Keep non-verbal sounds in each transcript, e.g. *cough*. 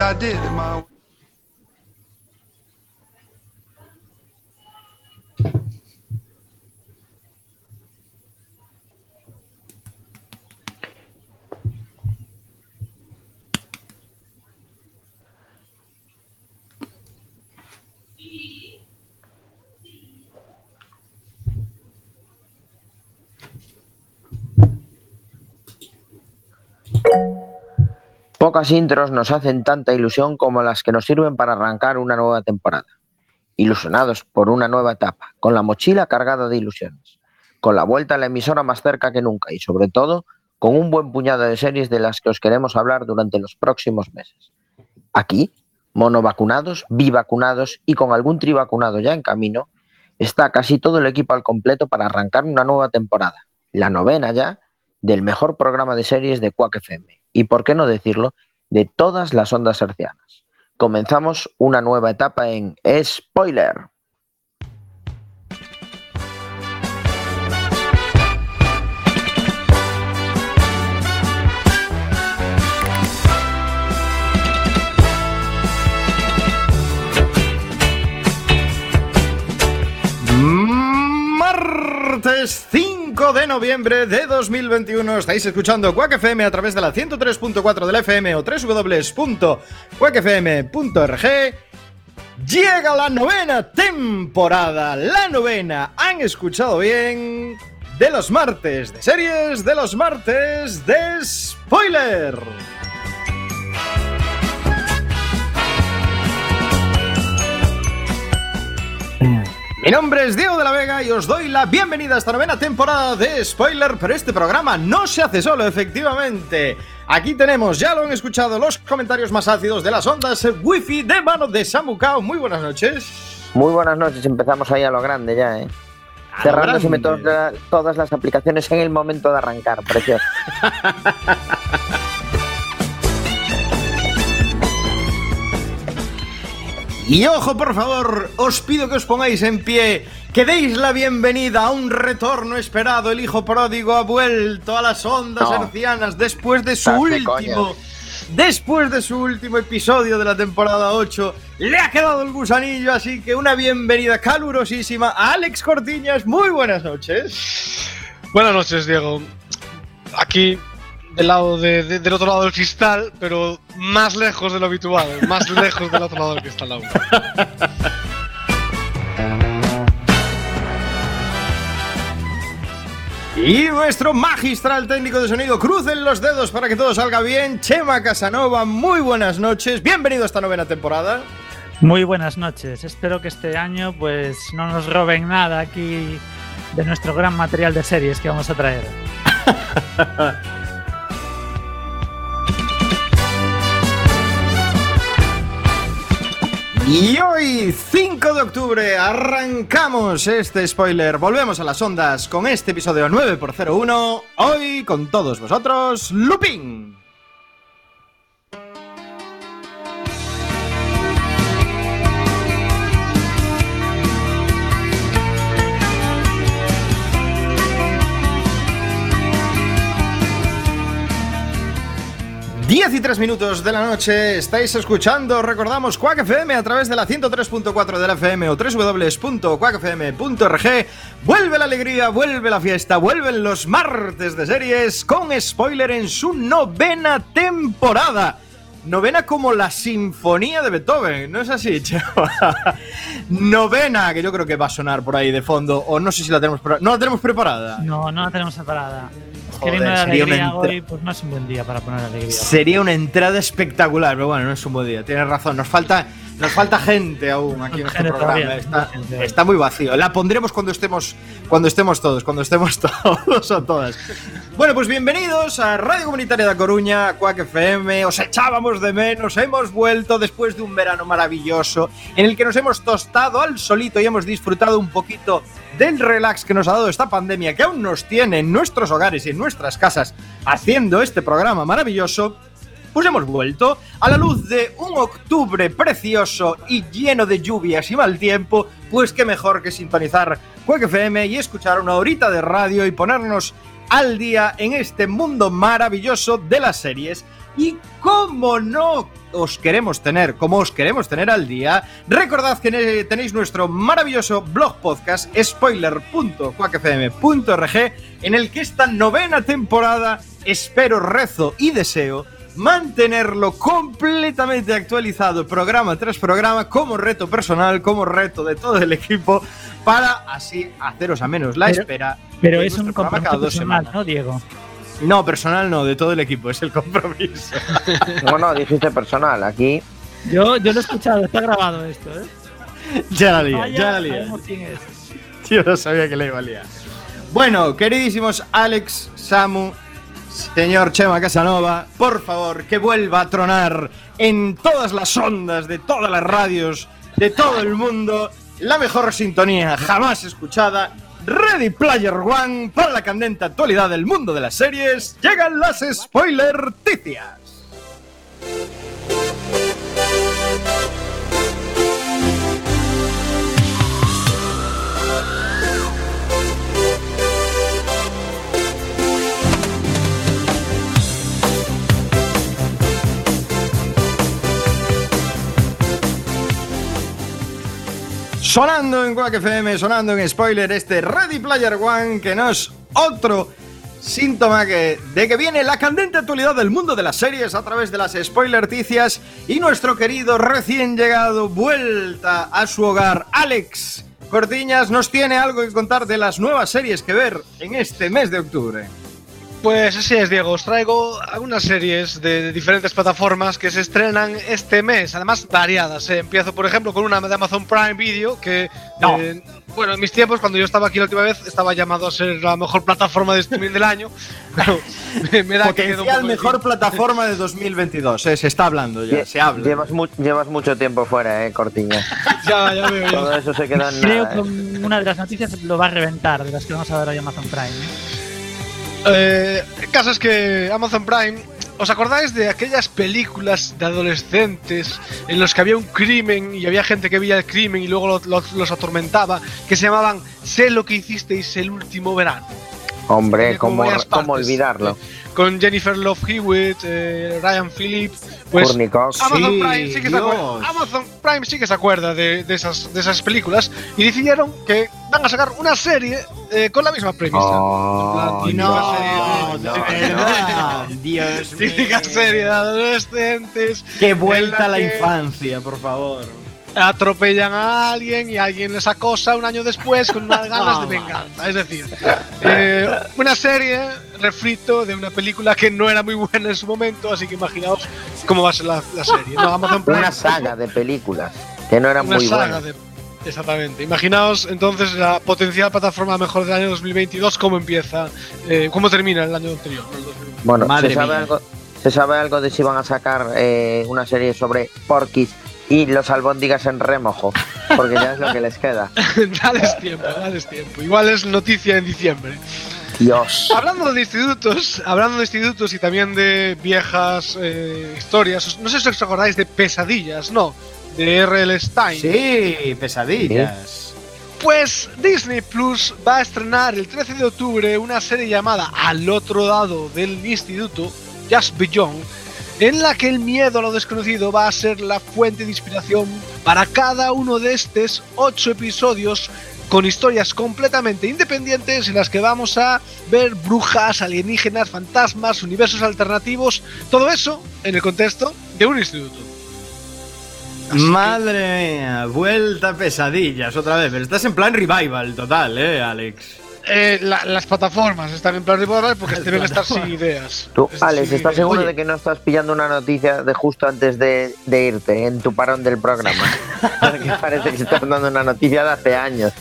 I did it my Pocas intros nos hacen tanta ilusión como las que nos sirven para arrancar una nueva temporada. Ilusionados por una nueva etapa, con la mochila cargada de ilusiones, con la vuelta a la emisora más cerca que nunca y sobre todo con un buen puñado de series de las que os queremos hablar durante los próximos meses. Aquí, monovacunados, bivacunados y con algún trivacunado ya en camino, está casi todo el equipo al completo para arrancar una nueva temporada, la novena ya, del mejor programa de series de Quack FM y, por qué no decirlo, de todas las ondas hercianas. Comenzamos una nueva etapa en Spoiler. Martes 5 de noviembre de 2021 estáis escuchando Quack FM a través de la 103.4 del FM o www.quackfm.org Llega la novena temporada, la novena, han escuchado bien, de los martes de series, de los martes de spoiler. Mi nombre es Diego de la Vega y os doy la bienvenida a esta novena temporada de Spoiler, pero este programa no se hace solo, efectivamente. Aquí tenemos, ya lo han escuchado, los comentarios más ácidos de las ondas wifi de mano de Samukao. Muy buenas noches. Muy buenas noches, empezamos ahí a lo grande ya, ¿eh? Grande. todas, todas las aplicaciones en el momento de arrancar, precioso. *laughs* Y ojo, por favor, os pido que os pongáis en pie, que deis la bienvenida a un retorno esperado. El hijo pródigo ha vuelto a las ondas No. hercianas después de su Estás de último. Después de su último episodio de la temporada 8, le ha quedado el gusanillo, así que una bienvenida calurosísima a Alex Cortiñas. Muy buenas noches. Buenas noches, Diego. Aquí, del lado de- de- del otro lado del cristal, pero más lejos de lo habitual, más *laughs* lejos del otro lado del cristal aún. Y nuestro magistral técnico de sonido, crucen los dedos para que todo salga bien. Chema Casanova, muy buenas noches. Bienvenido a esta novena temporada. Muy buenas noches. Espero que este año pues no nos roben nada aquí de nuestro gran material de series que vamos a traer. *laughs* Y hoy, 5 de octubre, arrancamos este spoiler. Volvemos a las ondas con este episodio 9x01. Hoy con todos vosotros, Lupin. Diez y tres minutos de la noche estáis escuchando, recordamos, Quack FM a través de la 103.4 de la FM o www.quackfm.org. Vuelve la alegría, vuelve la fiesta, vuelven los martes de series con spoiler en su novena temporada. Novena como la sinfonía de Beethoven, ¿no es así, Chema? *laughs* Novena, que yo creo que va a sonar por ahí de fondo, o no sé si la tenemos preparada. No la tenemos preparada. No, no la tenemos. Joder, Queriendo la sería una hoy, pues no es un buen día para poner alegría. Sería una entrada espectacular, pero bueno, no es un buen día. Tienes razón, nos falta, nos falta gente aún aquí en este programa. Está, está muy vacío. La pondremos cuando estemos, cuando estemos todos, cuando estemos *laughs* todos o todas. Bueno, pues bienvenidos a Radio Comunitaria de Coruña, a Quack FM. Os echábamos de menos, hemos vuelto después de un verano maravilloso en el que nos hemos tostado al solito y hemos disfrutado un poquito del relax que nos ha dado esta pandemia, que aún nos tiene en nuestros hogares y en nuestras casas haciendo este programa maravilloso. Pues hemos vuelto a la luz de un octubre precioso y lleno de lluvias y mal tiempo, pues qué mejor que sintonizar Quack FM y escuchar una horita de radio y ponernos al día en este mundo maravilloso de las series. Y cómo no, os queremos tener, como os queremos tener al día, recordad que tenéis nuestro maravilloso blog podcast spoiler.quackfm.org en el que esta novena temporada espero, rezo y deseo mantenerlo completamente actualizado programa tras programa como reto personal, como reto de todo el equipo para así haceros a menos la Pero- espera. Pero es un compromiso cada dos personal, semanas. ¿no, Diego? No, personal no, de todo el equipo, es el compromiso. *laughs* No, no, dijiste personal. Aquí Yo, yo lo he escuchado, está grabado esto, ¿eh? ya la lié, Vaya, ya la es. Yo no sabía que le iba a liar. Bueno, queridísimos Alex, Samu, señor Chema Casanova, por favor, que vuelva a tronar en todas las ondas de todas las radios de todo el mundo la mejor sintonía jamás escuchada. Ready Player One para la candente actualidad del mundo de las series. Llegan las spoiler Sonando en Quack FM, sonando en spoiler, este Ready Player One, que no es otro síntoma de que viene la candente actualidad del mundo de las series a través de las spoilerticias y nuestro querido recién llegado vuelta a su hogar, Alex Cortiñas, nos tiene algo que contar de las nuevas series que ver en este mes de octubre. Pues así es, Diego. Os traigo algunas series de, diferentes plataformas que se estrenan este mes, además variadas. ¿eh? Empiezo, por ejemplo, con una de Amazon Prime Video que, No. eh, bueno, en mis tiempos, cuando yo estaba aquí la última vez, estaba llamado a ser la mejor plataforma de streaming del año. *laughs* Pero me, me da que un Potencial poco mejor plataforma de 2022, eh, se está hablando ya, lle- se habla. Llevas, mu- llevas mucho tiempo fuera, eh, Cortiña. *laughs* Ya, ya veo, ya. Todo eso se queda en Creo nada. que eh. una de las noticias lo va a reventar, de las que vamos a ver hoy Amazon Prime. ¿Eh? Eh, el caso es que Amazon Prime, ¿os acordáis de aquellas películas de adolescentes en los que había un crimen y había gente que veía el crimen y luego lo- lo- los atormentaba, que se llamaban Sé lo que hicisteis el último verano? Hombre, ¿cómo, cómo olvidarlo? Con Jennifer Love Hewitt, eh, Ryan Phillip, pues Cox. Amazon Sí, Prime sí que se Dios. acuerda. Amazon Prime sí que se acuerda de, de esas, de esas películas y decidieron que van a sacar una serie eh, con la misma premisa. Oh, plan, No, típica no, serie de- no, Dios mío. Típica serie de adolescentes. Qué en vuelta a la que infancia, por favor. Atropellan a alguien y alguien les acosa un año después con unas *laughs* ganas de venganza. Es decir, eh, una serie refrito de una película que no era muy buena en su momento, así que imaginaos cómo va a ser la, la serie. No, Amazon Prime- Una saga de películas que no eran una muy buenas. de- Exactamente. Imaginaos entonces la potencial plataforma mejor del año 2022, cómo empieza, eh, cómo termina el año anterior. ¿no? El 2022. Bueno, Madre ¿se sabe, mía. algo, ¿se sabe algo de si van a sacar eh, una serie sobre porquis y los albóndigas en remojo? Porque ya es lo que les queda. *laughs* dales tiempo, dales tiempo. Igual es noticia en diciembre. Dios. Hablando de institutos, hablando de institutos y también de viejas eh, historias, no sé si os acordáis de Pesadillas, ¿no? De R.L. Stein. Sí, pesadillas. Pues Disney Plus va a estrenar el 13 de octubre una serie llamada Al otro lado del instituto, Just Beyond, en la que el miedo a lo desconocido va a ser la fuente de inspiración para cada uno de estos ocho episodios con historias completamente independientes en las que vamos a ver brujas, alienígenas, fantasmas, universos alternativos, todo eso en el contexto de un instituto. Así que- Madre mía, vuelta a pesadillas otra vez. Pero estás en plan revival total, ¿eh, Alex? Eh, la- las plataformas están en plan rival porque Las deben estar plataformas. sin ideas. Tú, Es- Alex, sin ¿estás ideas. seguro Oye. de que no estás pillando una noticia de justo antes de, de irte en tu parón del programa? *laughs* Porque parece que estás dando una noticia de hace años.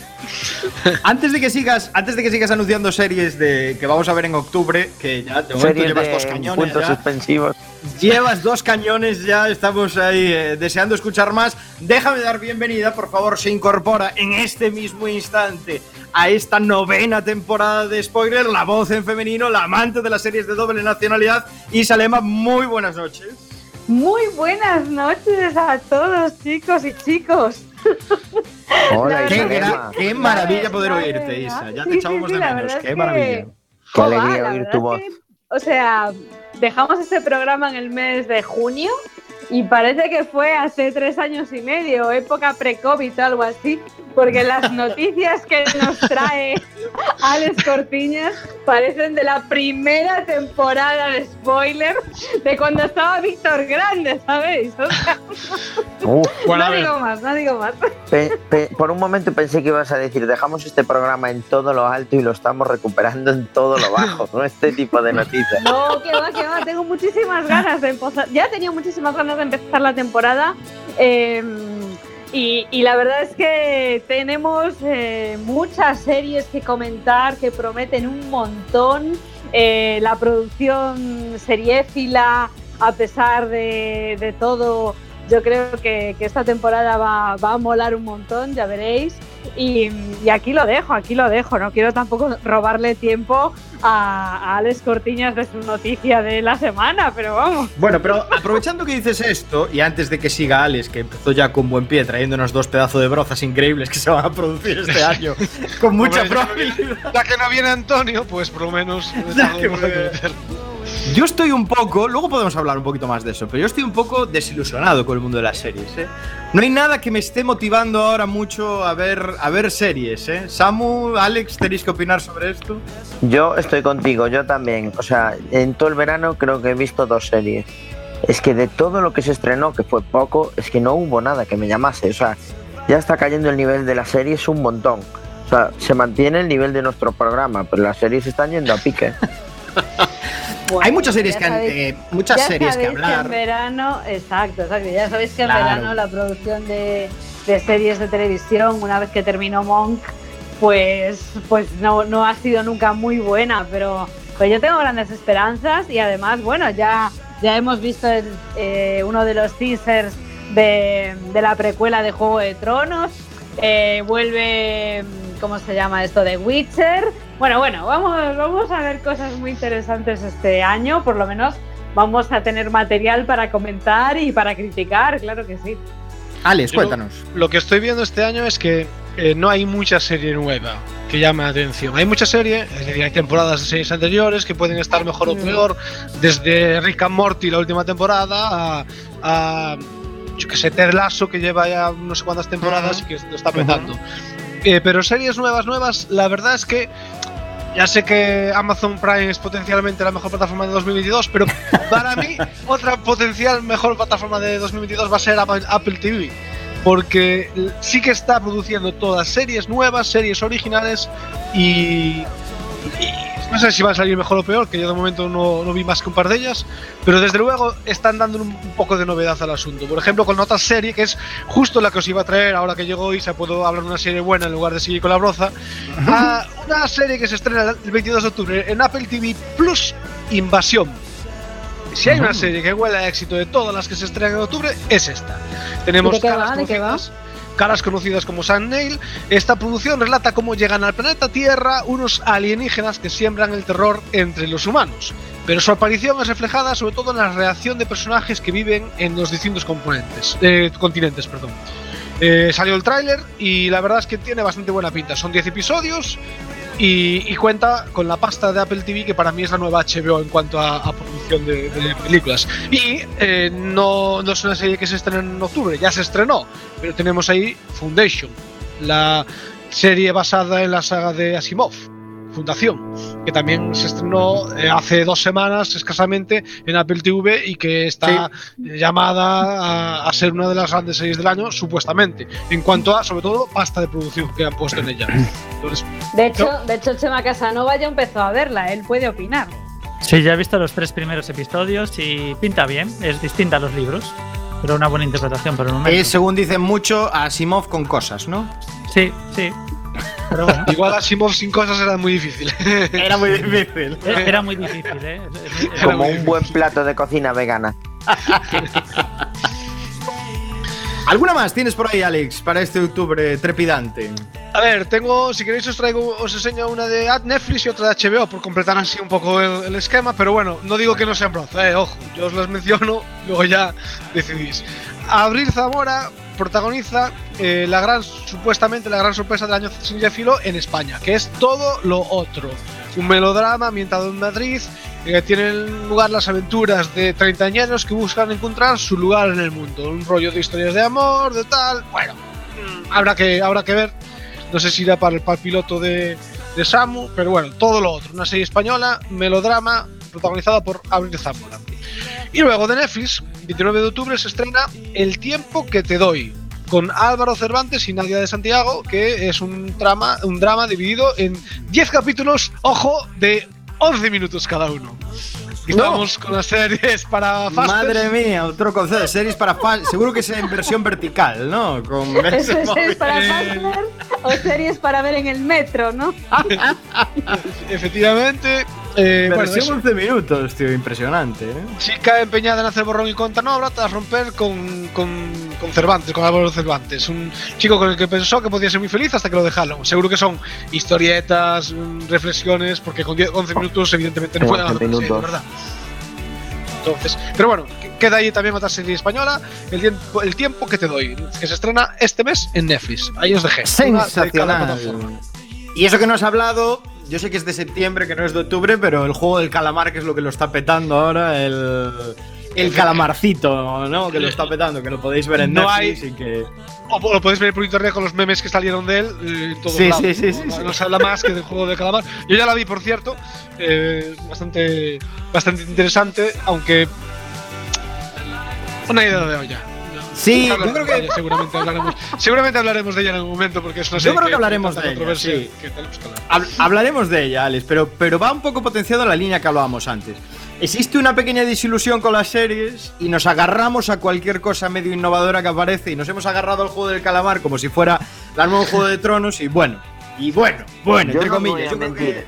Antes de que sigas, antes de que sigas anunciando series de que vamos a ver en octubre, que ya de momento Series llevas dos de cañones. puntos ya. suspensivos. Llevas dos cañones ya, estamos ahí eh, deseando escuchar más. Déjame dar bienvenida, por favor, se incorpora en este mismo instante a esta novena temporada de Spoiler, la voz en femenino, la amante de las series de doble nacionalidad, Isa Lema, muy buenas noches. Muy buenas noches a todos, chicos y chicos. Hola, La Qué, qué maravilla poder oírte. Isa. Ya te sí, echábamos sí, de menos. Qué que- maravilla. Qué alegría oír tu voz. que, o sea, dejamos este programa en el mes de junio y parece que fue hace tres años y medio, época pre-COVID o algo así, porque las noticias que nos trae Alex Cortiñas parecen de la primera temporada de spoiler de cuando estaba Víctor Grande, ¿sabéis? O sea, no digo más, no digo más. pe- pe- por un momento pensé que ibas a decir, dejamos este programa en todo lo alto y lo estamos recuperando en todo lo bajo, ¿no? Este tipo de noticias. No, que va, que va. Tengo muchísimas ganas de empezar. Ya tenía muchísimas ganas de empezar la temporada. eh, y, la verdad es que tenemos eh, muchas series que comentar que prometen un montón. Eh, la producción seriéfila, a pesar de, de todo, yo creo que, que esta temporada va, va a molar un montón, ya veréis. Y, y aquí lo dejo, aquí lo dejo. No quiero tampoco robarle tiempo a, a Alex Cortiñas de su noticia de la semana, pero vamos. Bueno, pero aprovechando que dices esto, y antes de que siga Alex, que empezó ya con buen pie trayéndonos dos pedazos de brozas increíbles que se van a producir este año, con mucha probabilidad. Ya que no viene Antonio, pues por lo menos. *laughs* Yo estoy un poco, luego podemos hablar un poquito más de eso, pero yo estoy un poco desilusionado con el mundo de las series. ¿eh? No hay nada que me esté motivando ahora mucho a ver, a ver series. ¿eh? Samu, Alex, ¿tenéis que opinar sobre esto? Yo estoy contigo, yo también. O sea, en todo el verano creo que he visto dos series. Es que de todo lo que se estrenó, que fue poco, es que no hubo nada que me llamase. O sea, ya está cayendo el nivel de las series un montón. O sea, se mantiene el nivel de nuestro programa, pero las series están yendo a pique. *laughs* hay muchas series que, sabéis- eh, muchas series que hablar. en verano, exacto, exacto. Ya sabéis que en Claro. verano la producción de, de series de televisión, una vez que terminó Monk, pues, pues no, no ha sido nunca muy buena, pero pues yo tengo grandes esperanzas y además, bueno, ya, ya hemos visto el, eh, uno de los teasers de, de la precuela de Juego de Tronos. eh, vuelve, ¿cómo se llama esto? De Witcher. Bueno, bueno, vamos, vamos a ver cosas muy interesantes este año, por lo menos vamos a tener material para comentar y para criticar, claro que sí. Alex, Yo- cuéntanos. Lo que estoy viendo este año es que eh, no hay mucha serie nueva que llame la atención. Hay mucha serie, es decir, hay temporadas de series anteriores que pueden estar mejor o Mm. peor, desde Rick and Morty la última temporada a, a yo que sé, Ted Lasso que lleva ya no sé cuántas temporadas y que lo está petando. Eh, pero series nuevas, nuevas, la verdad es que ya sé que Amazon Prime es potencialmente la mejor plataforma de 2022, pero *laughs* para mí otra potencial mejor plataforma de 2022 va a ser Apple TV. Porque sí que está produciendo todas series nuevas, series originales y, y no sé si va a salir mejor o peor, que yo de momento no, no vi más que un par de ellas, pero desde luego están dando un, un poco de novedad al asunto. Por ejemplo, con otra serie que es justo la que os iba a traer ahora que llegó y se puedo hablar de una serie buena en lugar de seguir con la broza. a una serie que se estrena el 22 de octubre en Apple TV Plus, Invasión. Si hay una serie que huele a éxito de todas las que se estrenan en octubre, es esta. Tenemos ¿De qué caras va? ¿De qué va? Caras conocidas como Sam Neill. Esta producción relata cómo llegan al planeta Tierra unos alienígenas que siembran el terror entre los humanos. Pero su aparición es reflejada sobre todo en la reacción de personajes que viven en los distintos componentes, eh, continentes. Perdón. Eh, salió el tráiler y la verdad es que tiene bastante buena pinta. Son 10 episodios y, cuenta con la pasta de Apple TV, que para mí es la nueva HBO en cuanto a, producción de, de películas. Y eh, no, no es una serie que se estrena en octubre, ya se estrenó, pero tenemos ahí Foundation, la serie basada en la saga de Asimov, Fundación, que también se estrenó eh, hace dos semanas escasamente en Apple TV y que está eh, llamada a, a ser una de las grandes series del año, supuestamente, en cuanto a, sobre todo, pasta de producción que han puesto en ella. Entonces, De hecho, de hecho Chema Casanova ya empezó a verla, él puede opinar. Sí, ya he visto los tres primeros episodios y pinta bien. Es distinta a los libros, pero una buena interpretación por el momento. Es, según dicen mucho, a Asimov con cosas, ¿no? Sí, sí. Pero bueno, Igual Asimov sin cosas era muy difícil. Era muy difícil. era muy difícil, ¿eh? Era Como un buen plato de cocina vegana. *laughs* ¿Alguna más tienes por ahí, Alex, para este octubre trepidante? A ver, tengo, si queréis os traigo, os enseño una de Netflix y otra de HBO por completar así un poco el, el esquema, pero bueno, no digo que no sean broza, eh, ojo, yo os las menciono, luego ya decidís. Abril Zamora protagoniza eh, la gran, supuestamente la gran sorpresa del año cinéfilo en España, que es todo lo otro. Un melodrama ambientado en Madrid, eh, tienen lugar las aventuras de treintañeros que buscan encontrar su lugar en el mundo. Un rollo de historias de amor, de tal. Bueno, mm, habrá que, habrá que ver. No sé si irá para el, para piloto de, de Samu, pero bueno, todo lo otro. Una serie española, melodrama, protagonizada por Abril Zamora. Y luego de Netflix, 29 de octubre, se estrena El tiempo que te doy, con Álvaro Cervantes y Nadia de Santiago, que es un drama, un drama dividido en 10 capítulos, ojo, de 11 minutos cada uno. Y No. Estamos con las series para fasters. Madre mía, otro concepto de series para fans. Seguro que es en versión vertical, ¿no? Con ¿Eso es series para Faster o series para ver en el metro, no? *laughs* Efectivamente. Eh, bueno, versión eso. 11 minutos, tío, impresionante, ¿eh? Chica empeñada en hacer borrón y cuenta nueva tras romper con, con, con Cervantes, con Álvaro Cervantes. Un chico con el que pensó que podía ser muy feliz hasta que lo dejaron. Seguro que son historietas, mm, reflexiones, porque con 10, 11 minutos evidentemente no fue nada 11 demasiado, minutos. ¿verdad? Entonces, pero bueno, que- queda ahí también otra serie española, el tiempo, el tiempo que te doy, que se estrena este mes en Netflix. Ahí os dejé. Sensacional. Y eso que no has hablado, yo sé que es de septiembre, que no es de octubre, pero el juego del calamar, que es lo que lo está petando ahora, el, el calamarcito, ¿no? Que lo está petando, que lo podéis ver en No Netflix y que. O lo podéis ver por internet con los memes que salieron de él. eh, en todos Sí, sí, sí, sí, no, sí. no se habla más que del juego de calamar. Yo ya la vi, por cierto. eh, bastante, bastante interesante, aunque. Una idea de olla. Sí, Hablaremos yo creo de que. ella, seguramente hablaremos, seguramente hablaremos de ella en algún momento porque es una Yo serie creo que hablaremos tanta de ella, sí. que que hablar. Hab- Hablaremos de ella, Alex, pero, pero va un poco potenciado la línea que hablábamos antes. Existe una pequeña desilusión con las series y nos agarramos a cualquier cosa medio innovadora que aparece y nos hemos agarrado al juego del calamar como si fuera el nuevo juego de tronos y bueno, y bueno, bueno, Yo entre no comillas. a yo creo que-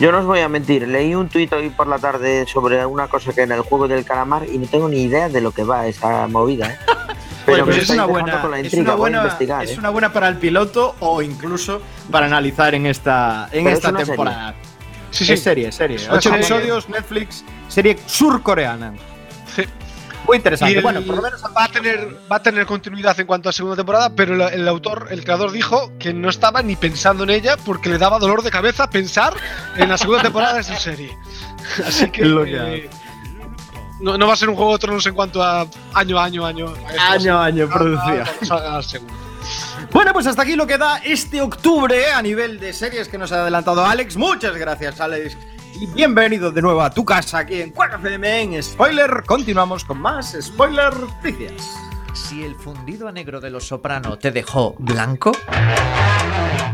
Yo no os voy a mentir, leí un tuit hoy por la tarde sobre una cosa que en el juego del calamar y no tengo ni idea de lo que va esa movida, ¿eh? *laughs* Pero pues es una buena, con la es una buena, investigar, es ¿eh? una buena para el piloto o incluso para analizar en esta, en Pero es esta serie. temporada. Sí, sí. Es serie, serie. Ocho serie. episodios, Netflix, serie surcoreana. Muy interesante. Y el- bueno, por lo menos va a tener va a tener continuidad en cuanto a segunda temporada, pero el, el autor, el creador dijo que no estaba ni pensando en ella porque le daba dolor de cabeza pensar en la segunda temporada de esa serie. *laughs* Así que Lo que eh, no, no va a ser un juego de tronos en cuanto a año a año año año a año segunda. Bueno, pues hasta aquí lo que da este octubre a nivel de series que nos ha adelantado Alex. Muchas gracias, Alex. Y bienvenido de nuevo a tu casa aquí en Quack FM en Spoiler. Continuamos con más Spoiler Noticias. Si el fundido a negro de los soprano te dejó blanco,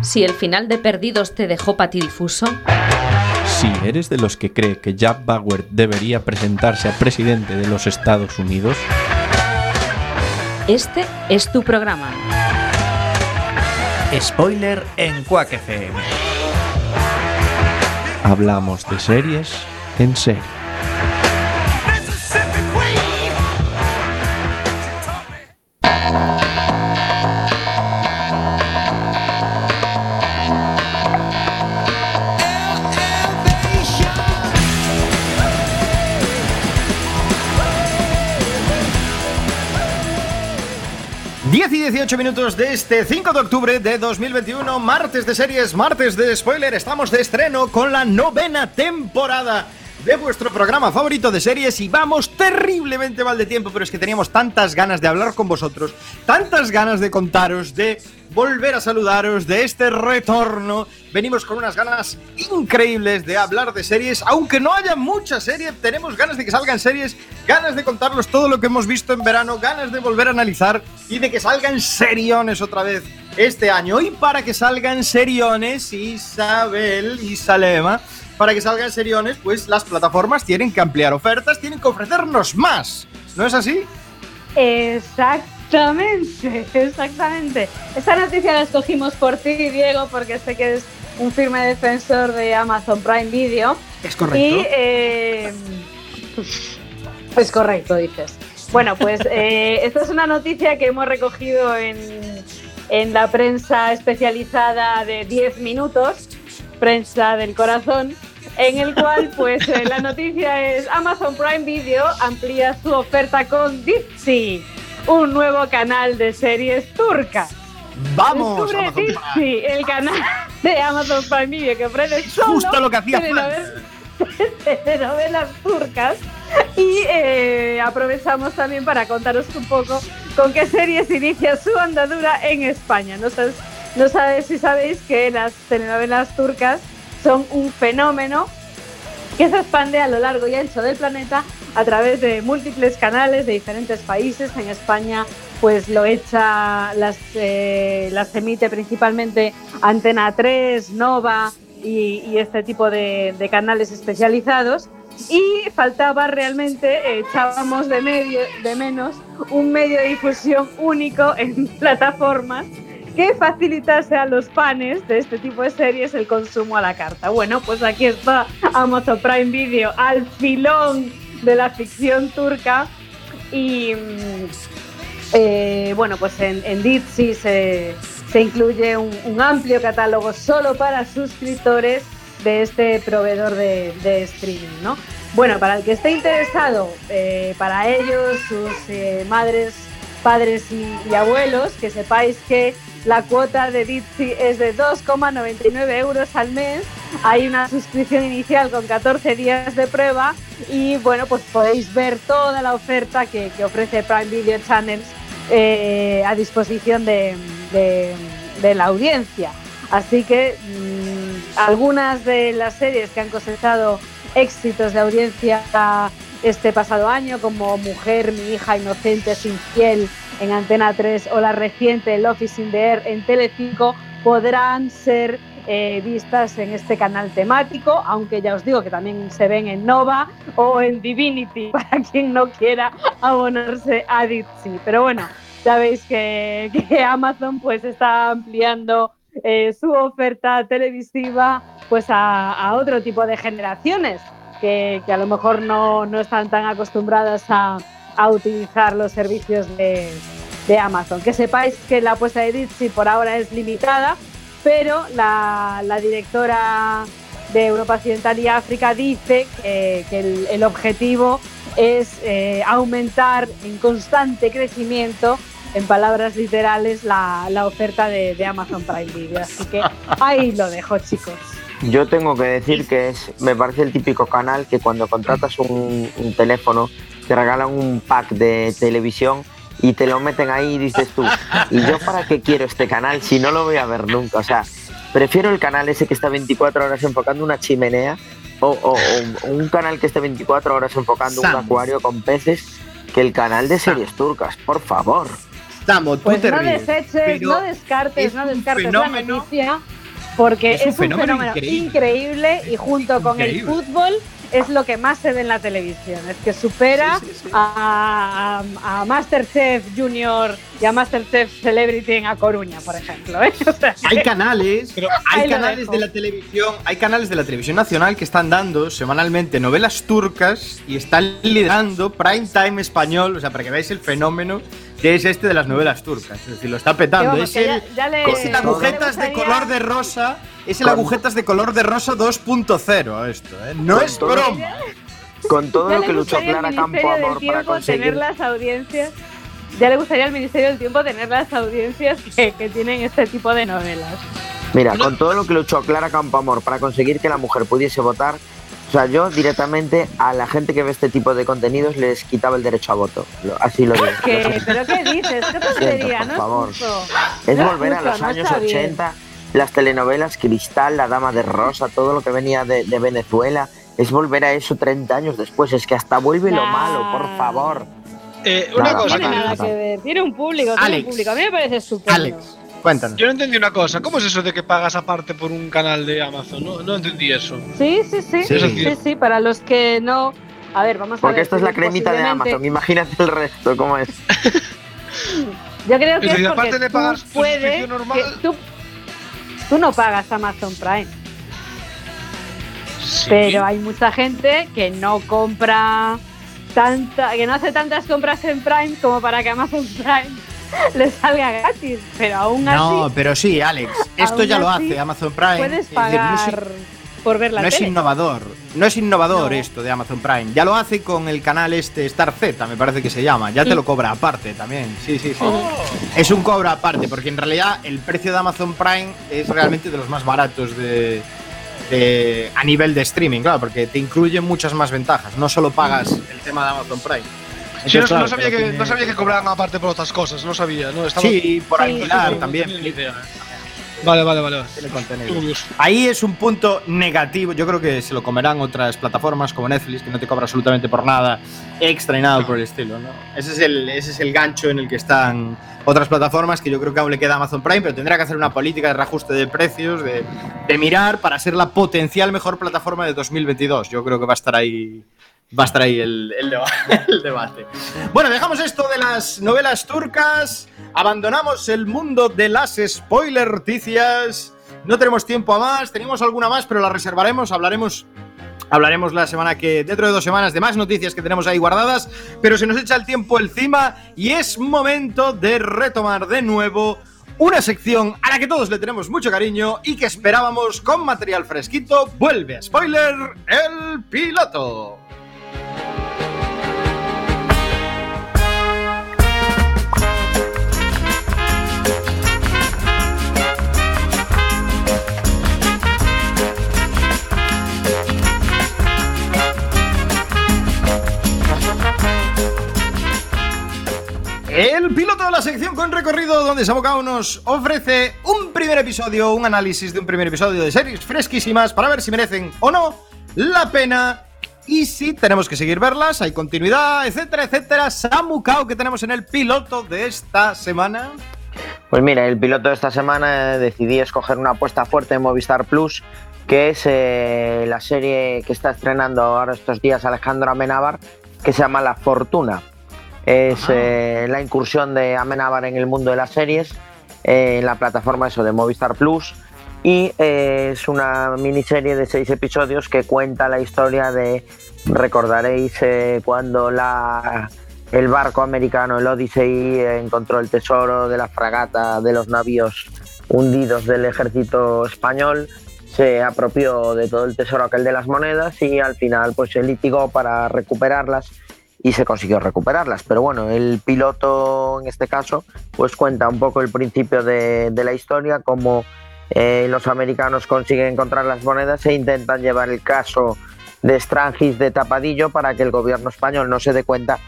Si el final de Perdidos te dejó patidifuso, Si eres de los que cree que Jack Bauer debería presentarse a presidente de los Estados Unidos, este es tu programa. spoiler en Quack FM. Hablamos de series en serie. Diez y 18 minutos de este 5 de octubre de 2021, martes de series, martes de spoiler. Estamos de estreno con la novena temporada de vuestro programa favorito de series y vamos terriblemente mal de tiempo, pero es que teníamos tantas ganas de hablar con vosotros, tantas ganas de contaros, de volver a saludaros, de este retorno. Venimos con unas ganas increíbles de hablar de series, aunque no haya mucha serie, tenemos ganas de que salgan series, ganas de contarlos todo lo que hemos visto en verano, ganas de volver a analizar y de que salgan seriones otra vez este año. Y para que salgan seriones, Isabel y Salema, para que salgan seriones, pues las plataformas tienen que ampliar ofertas, tienen que ofrecernos más. ¿No es así? Exactamente, exactamente. Esta noticia la escogimos por ti, Diego, porque sé que es un firme defensor de Amazon Prime Video. Es Y eh, es correcto, dices. Bueno, pues eh, esta es una noticia que hemos recogido en, en la prensa especializada de 10 minutos, prensa del corazón, en el cual pues eh, la noticia es Amazon Prime Video amplía su oferta con Dipsy, un nuevo canal de series turcas. ¡Vamos! Descubre. Dipsy, el canal de Amazon Prime Video que ofrece solo justo lo que hacía telenovelas- *laughs* turcas y eh, aprovechamos también para contaros un poco con qué series inicia su andadura en España. No, sabes, no sabéis si sabéis que las telenovelas turcas son un fenómeno que se expande a lo largo y ancho del planeta a través de múltiples canales de diferentes países. En España, pues lo echa, las, eh, las emite principalmente Antena 3, Nova y, y este tipo de, de, canales especializados. Y faltaba realmente, echábamos de, medio, de menos un medio de difusión único en *laughs* plataformas que facilitase a los panes de este tipo de series el consumo a la carta. Bueno, pues aquí está Amazon Prime Video al filón de la ficción turca y eh, bueno, pues en, en se, incluye un, amplio catálogo solo para suscriptores de este proveedor de, de streaming, ¿no? Bueno, para el que esté interesado, eh, para ellos, sus eh, madres, padres y, abuelos, que sepáis que la cuota de Ditsi es de 2,99 euros al mes. Hay una suscripción inicial con 14 días de prueba y bueno, pues podéis ver toda la oferta que, ofrece Prime Video Channels eh, a disposición de, la audiencia. Así que mmm, algunas de las series que han cosechado éxitos de audiencia este pasado año, como Mujer, mi hija inocente, sin fiel en Antena 3 o la reciente Love is in the Air en Telecinco, podrán ser eh, vistas en este canal temático, aunque ya os digo que también se ven en Nova o en Divinity, *laughs* para quien no quiera abonarse a Ditsi. Pero bueno, sabéis que, que Amazon pues está ampliando eh, su oferta televisiva pues a, otro tipo de generaciones que, a lo mejor no, no, están tan acostumbradas a, a utilizar los servicios de, de, Amazon. Que sepáis que la apuesta de Ditsi por ahora es limitada, pero la, la directora de Europa Occidental y África dice que, que el, el, objetivo es eh, aumentar en constante crecimiento en palabras literales, la, la oferta de, de, Amazon Prime Video. Así que ahí lo dejo, chicos. Yo tengo que decir que es, me parece el típico canal que cuando contratas un, un teléfono te regalan un pack de televisión y te lo meten ahí y dices tú, ¿y yo para qué quiero este canal si no lo voy a ver nunca? O sea, prefiero el canal ese que está 24 horas enfocando una chimenea o, o, o un canal que esté 24 horas enfocando Sam. un acuario con peces que el canal de series Sam. turcas, por favor. Estamos, pues no deseches, no descartes, no descartes la noticia, porque es un, es un fenómeno, fenómeno increíble. increíble. y junto con increíble. el fútbol es lo que más se ve en la televisión, es que supera sí, sí, sí. A, a, a, Masterchef Junior y a Masterchef Celebrity en A Coruña, por ejemplo. ¿eh? *laughs* O sea, hay canales, pero hay canales de la televisión, hay canales de la televisión nacional que están dando semanalmente novelas turcas y están liderando prime time español, o sea, para que veáis el fenómeno que es este de las novelas turcas. Es decir, lo está petando. Vamos, es, el, ya, ya le, es el agujetas de color de rosa. Es el agujetas de color de rosa 2.0 esto, ¿eh? No es todo, broma. Con todo lo que luchó Clara Campo Amor para conseguir. Tener las audiencias. Ya le gustaría al Ministerio del Tiempo tener las audiencias que, que tienen este tipo de novelas. Mira, con todo lo que luchó Clara Campoamor para conseguir que la mujer pudiese votar, o sea, yo directamente a la gente que ve este tipo de contenidos les quitaba el derecho a voto. Así lo digo. ¿Qué? ¿Pero qué dices? ¿Qué tontería? Por no favor. Es, volver no a los años 80, las telenovelas Cristal, La Dama de Rosa, todo lo que venía de, de, Venezuela. Es volver a eso 30 años después. Es que hasta vuelve nah. lo malo, por favor. Eh, una nada, cosa. No tiene nada que ver. Tiene un público, tiene Alex. un público. A mí me parece estupendo. Alex. Cuéntanos. Yo no entendí una cosa. ¿Cómo es eso de que pagas aparte por un canal de Amazon? No, no entendí eso. Sí, sí, sí. Sí, sí, sí, sí. Para los que no. A ver, vamos a Porque ver. esto es la cremita de Amazon. Imagínate el resto, ¿cómo es? *laughs* Yo creo que es, es aparte de pagar tú puedes, normal. Tú, tú, no pagas Amazon Prime. Sí. Pero hay mucha gente que no compra tanta, que no hace tantas compras en Prime como para que Amazon Prime *laughs* le salga gratis, pero aún así. No, pero sí, Alex, *laughs* esto ya lo hace Amazon Prime. Puedes pagar decir, no por ver la No tele. es innovador, no es innovador no. esto de Amazon Prime. Ya lo hace con el canal este Star Z, me parece que se llama. Ya te lo cobra aparte también. Sí, sí, sí. Oh. Es un cobro aparte, porque en realidad el precio de Amazon Prime es realmente de los más baratos de, de- a nivel de streaming, claro, porque te incluye muchas más ventajas. No solo pagas el tema de Amazon Prime. Sí, no, no sabía que, tiene- no sabía que cobraban aparte por otras cosas, no sabía, no estaba. Sí, por alquilar sí, también. no idea. Vale, vale, vale. Ahí es un punto negativo. Yo creo que se lo comerán otras plataformas como Netflix, que no te cobra absolutamente por nada extra y nada por el estilo. ¿no? Ese, es el, ese es el gancho en el que están otras plataformas que yo creo que aún le queda Amazon Prime, pero tendrá que hacer una política de reajuste de precios, de, de mirar para ser la potencial mejor plataforma de 2022. Yo creo que va a estar ahí. Va a estar ahí el, el deba- *laughs* el debate. Bueno, dejamos esto de las novelas turcas. Abandonamos el mundo de las spoilerticias. No tenemos tiempo a más. Teníamos alguna más, pero la reservaremos. Hablaremos. Hablaremos la semana que. dentro de dos semanas de más noticias que tenemos ahí guardadas. Pero se nos echa el tiempo encima. Y es momento de retomar de nuevo. Una sección a la que todos le tenemos mucho cariño y que esperábamos con material fresquito. Vuelve a spoiler el piloto. El piloto de la sección con recorrido donde Sabocao nos ofrece un primer episodio, un análisis de un primer episodio de series fresquísimas para ver si merecen o no la pena y si tenemos que seguir verlas, hay continuidad, etcétera, etcétera. Samucao que tenemos en el piloto de esta semana. Pues mira, el piloto de esta semana eh, decidí escoger una apuesta fuerte en Movistar Plus, que es eh, la serie que está estrenando ahora estos días Alejandro Amenábar, que se llama La Fortuna. Es eh, la incursión de Amenábar en el mundo de las series, eh, en la plataforma eso de Movistar Plus. Y eh, es una miniserie de seis episodios que cuenta la historia de, recordaréis, eh, cuando la, el barco americano, el Odyssey, encontró el tesoro de la fragata de los navíos hundidos del ejército español, se apropió de todo el tesoro aquel de las monedas y al final pues se litigó para recuperarlas y se consiguió recuperarlas. Pero bueno, el piloto en este caso pues cuenta un poco el principio de, de la historia, cómo eh, los americanos consiguen encontrar las monedas e intentan llevar el caso de Strangis de tapadillo para que el gobierno español no se dé cuenta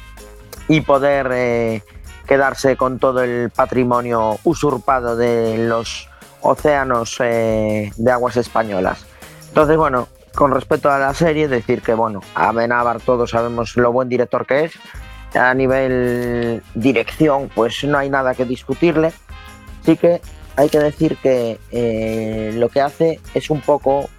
y poder eh, quedarse con todo el patrimonio usurpado de los océanos eh, de aguas españolas. Entonces, bueno, con respecto a la serie, decir que, bueno, Amenábar todos sabemos lo buen director que es. A nivel dirección, pues no hay nada que discutirle. Sí que hay que decir que eh, lo que hace es un poco...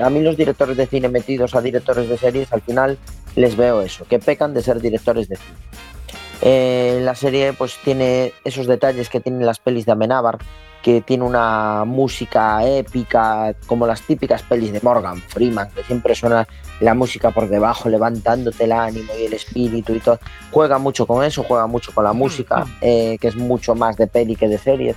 A mí los directores de cine metidos a directores de series, al final les veo eso, que pecan de ser directores de cine. Eh, la serie pues tiene esos detalles que tienen las pelis de Amenábar, que tiene una música épica, como las típicas pelis de Morgan Freeman, que siempre suena la música por debajo, levantándote el ánimo y el espíritu y todo. Juega mucho con eso, juega mucho con la música, eh, que es mucho más de peli que de series.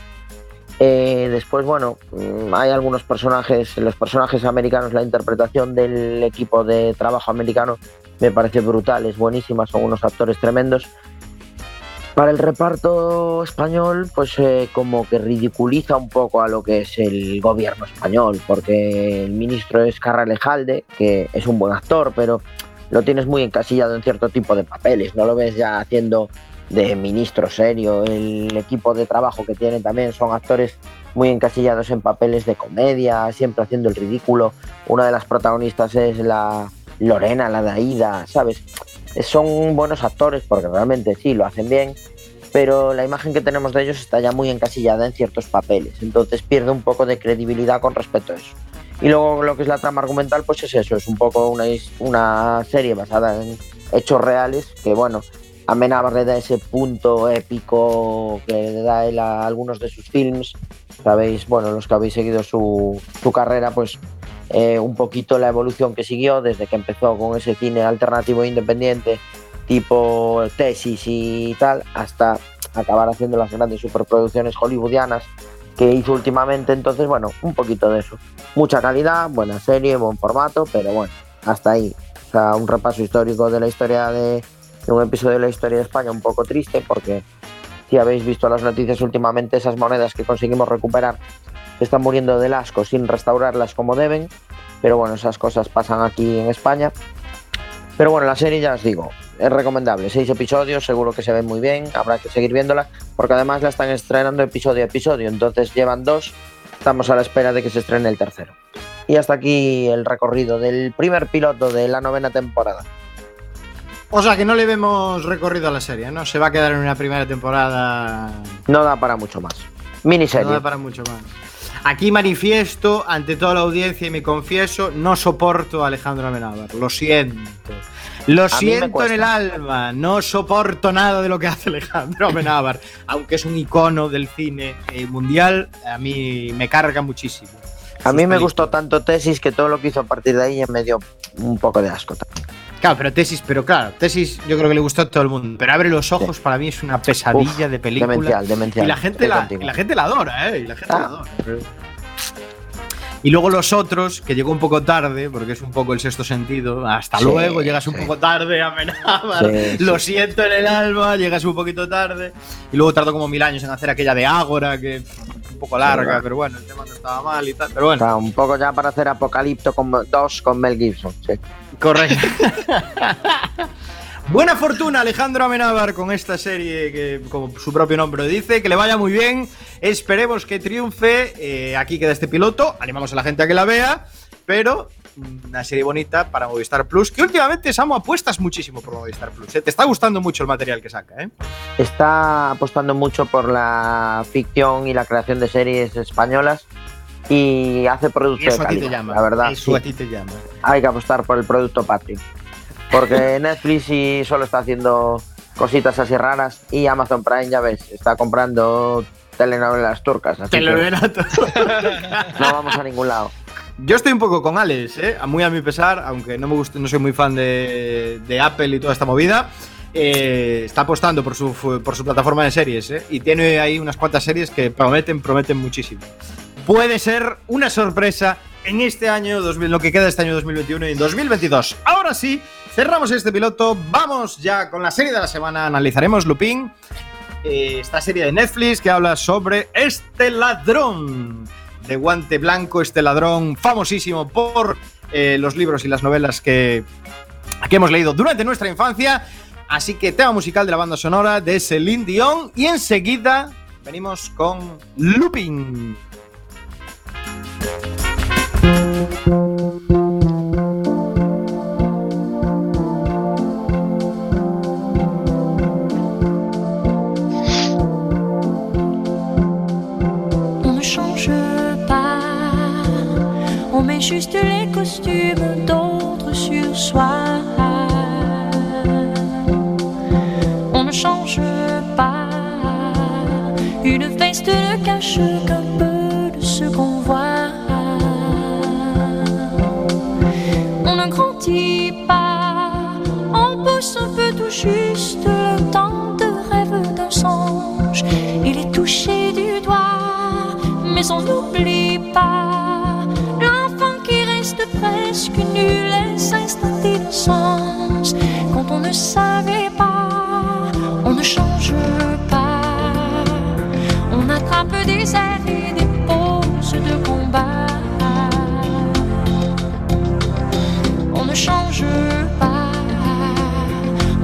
Eh, después, bueno, mm, hay algunos personajes, los personajes americanos, la interpretación del equipo de trabajo americano me parece brutal, es buenísima, son unos actores tremendos. Para el reparto español, pues eh, como que ridiculiza un poco a lo que es el gobierno español, porque el ministro es Carralejalde, que es un buen actor, pero lo tienes muy encasillado en cierto tipo de papeles, no lo ves ya haciendo de ministro serio. El equipo de trabajo que tiene también son actores muy encasillados en papeles de comedia, siempre haciendo el ridículo. Una de las protagonistas es la Lorena, la de Aida, ¿sabes? Son buenos actores porque realmente sí, lo hacen bien, pero la imagen que tenemos de ellos está ya muy encasillada en ciertos papeles, entonces pierde un poco de credibilidad con respecto a eso. Y luego lo que es la trama argumental, pues es eso, es un poco una, una serie basada en hechos reales que, bueno, Amenábar da ese punto épico que le da él a algunos de sus films. Sabéis, bueno, los que habéis seguido su, su carrera, pues eh, un poquito la evolución que siguió desde que empezó con ese cine alternativo e independiente, tipo tesis y tal, hasta acabar haciendo las grandes superproducciones hollywoodianas que hizo últimamente. Entonces, bueno, un poquito de eso. Mucha calidad, buena serie, buen formato, pero bueno, hasta ahí. O sea, un repaso histórico de la historia de, de un episodio de la historia de España un poco triste porque si habéis visto las noticias últimamente, esas monedas que conseguimos recuperar están muriendo del asco sin restaurarlas como deben. Pero bueno, esas cosas pasan aquí en España. Pero bueno, la serie ya os digo, es recomendable. Seis episodios, seguro que se ven muy bien, habrá que seguir viéndola, porque además la están estrenando episodio a episodio, entonces llevan dos, estamos a la espera de que se estrene el tercero. Y hasta aquí el recorrido del primer piloto de la novena temporada. O sea que no le vemos recorrido a la serie, ¿no? Se va a quedar en una primera temporada. No da para mucho más. Miniserie. No da para mucho más. Aquí manifiesto ante toda la audiencia y me confieso, no soporto a Alejandro Amenábar. Lo siento. Lo A siento en el alma. No soporto nada de lo que hace Alejandro Amenábar. Aunque es un icono del cine eh, mundial, a mí me carga muchísimo. A mí me películas. gustó tanto Tesis que todo lo que hizo a partir de ahí ya me dio un poco de asco también. Claro, pero tesis, pero claro, tesis yo creo que le gustó a todo el mundo. Pero abre los ojos para mí es una pesadilla Uf, de película. Demencial, demencial. Y la gente la, la gente la adora, ¿eh? Y la gente Ah. la adora. Y luego los otros, que llegó un poco tarde, porque es un poco el sexto sentido. Hasta Sí, luego, llegas un sí. poco tarde a Menábar. Sí, Lo siento en el alma, llegas un poquito tarde. Y luego tardó como mil años en hacer aquella de Ágora, que un poco larga, pero bueno, el tema no estaba mal y tal. Pero bueno, sea, un poco ya para hacer Apocalipto con 2 con Mel Gibson. Sí. Correcto. *laughs* Buena fortuna Alejandro Amenábar con esta serie que, como su propio nombre dice, que le vaya muy bien. Esperemos que triunfe. Eh, aquí queda este piloto. Animamos a la gente a que la vea. Pero mm, una serie bonita para Movistar Plus. Que últimamente Samu apuestas muchísimo por Movistar Plus. ¿eh? Te está gustando mucho el material que saca, ¿eh? Está apostando mucho por la ficción y la creación de series españolas y hace producto Y eso de a ti te calidad. llama. La verdad, Eso sí. a ti te llama. hay que apostar por el producto patrio. Porque *laughs* Netflix sí solo está haciendo cositas así raras y Amazon Prime, ya ves, está comprando telenovelas turcas. Así Te lo que verá *laughs* todo. no vamos a ningún lado. Yo estoy un poco con Alex, ¿eh? muy a mi pesar, aunque no me gusta, no soy muy fan de, de Apple y toda esta movida. eh, está apostando por su, por su plataforma de series ¿eh? y tiene ahí unas cuantas series que prometen, prometen muchísimo. Puede ser una sorpresa en este año, 2000, lo que queda este año 2021 y en 2022. Ahora sí, cerramos este piloto, vamos ya con la serie de la semana, analizaremos Lupin, eh, esta serie de Netflix que habla sobre este ladrón de guante blanco, este ladrón famosísimo por eh, los libros y las novelas que, que hemos leído durante nuestra infancia. Así que tema musical de la banda sonora de Celine Dion y enseguida venimos con Lupin. Juste les costumes d'autres sur soi. On ne change pas, une veste ne cache qu'un peu de ce qu'on voit. On ne grandit pas, on pousse un peu tout juste le temps de rêve d'un songe. Il est touché du doigt, mais on n'oublie pas presque nu, les instants d'innocence. Quand on ne savait pas, on ne change pas. On attrape des airs et des poses de combat. On ne change pas.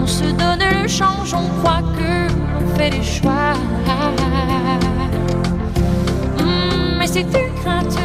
On se donne le change, on croit que l'on fait des choix. Hmm, mais ces deux craintes-là,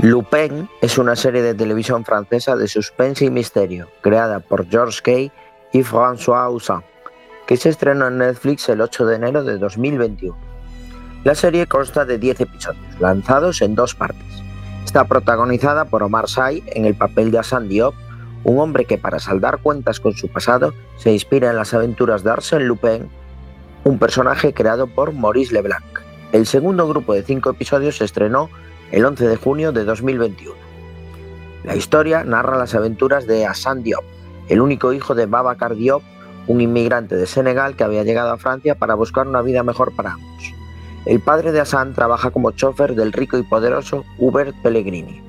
Lupin es una serie de televisión francesa de suspense y misterio, creada por Georges Kay y François Houssin, que se estrenó en Netflix el 8 de enero de 2021. La serie consta de 10 episodios, lanzados en dos partes. Está protagonizada por Omar Sy en el papel de Hassan Diop, un hombre que para saldar cuentas con su pasado se inspira en las aventuras de Arsène Lupin, un personaje creado por Maurice Leblanc. El segundo grupo de cinco episodios se estrenó el 11 de junio de 2021. La historia narra las aventuras de Hassan Diop, el único hijo de Babacar Diop, un inmigrante de Senegal que había llegado a Francia para buscar una vida mejor para ambos. El padre de Hassan trabaja como chofer del rico y poderoso Hubert Pellegrini,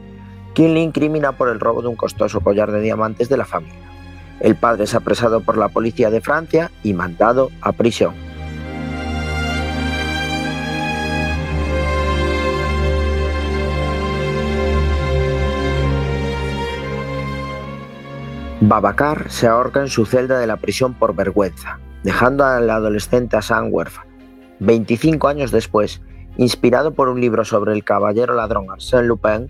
quien le incrimina por el robo de un costoso collar de diamantes de la familia. El padre es apresado por la policía de Francia y mandado a prisión. Babacar se ahorca en su celda de la prisión por vergüenza, dejando al adolescente Hassan huérfano. 25 años después, inspirado por un libro sobre el caballero ladrón Arsène Lupin,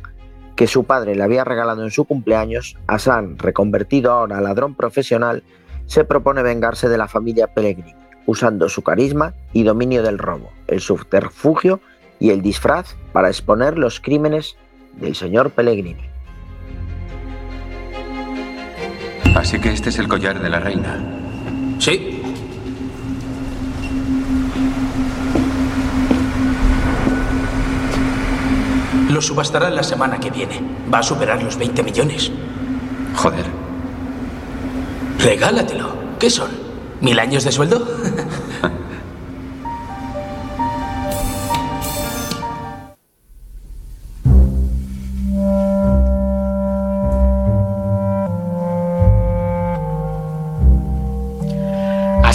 que su padre le había regalado en su cumpleaños, Hassan, reconvertido ahora a ladrón profesional, se propone vengarse de la familia Pellegrini, usando su carisma y dominio del robo, el subterfugio y el disfraz para exponer los crímenes del señor Pellegrini. Así que este es el collar de la reina. Sí. Lo subastarán la semana que viene. Va a superar los 20 millones. Joder. Regálatelo. ¿Qué son? ¿Mil años de sueldo? *laughs*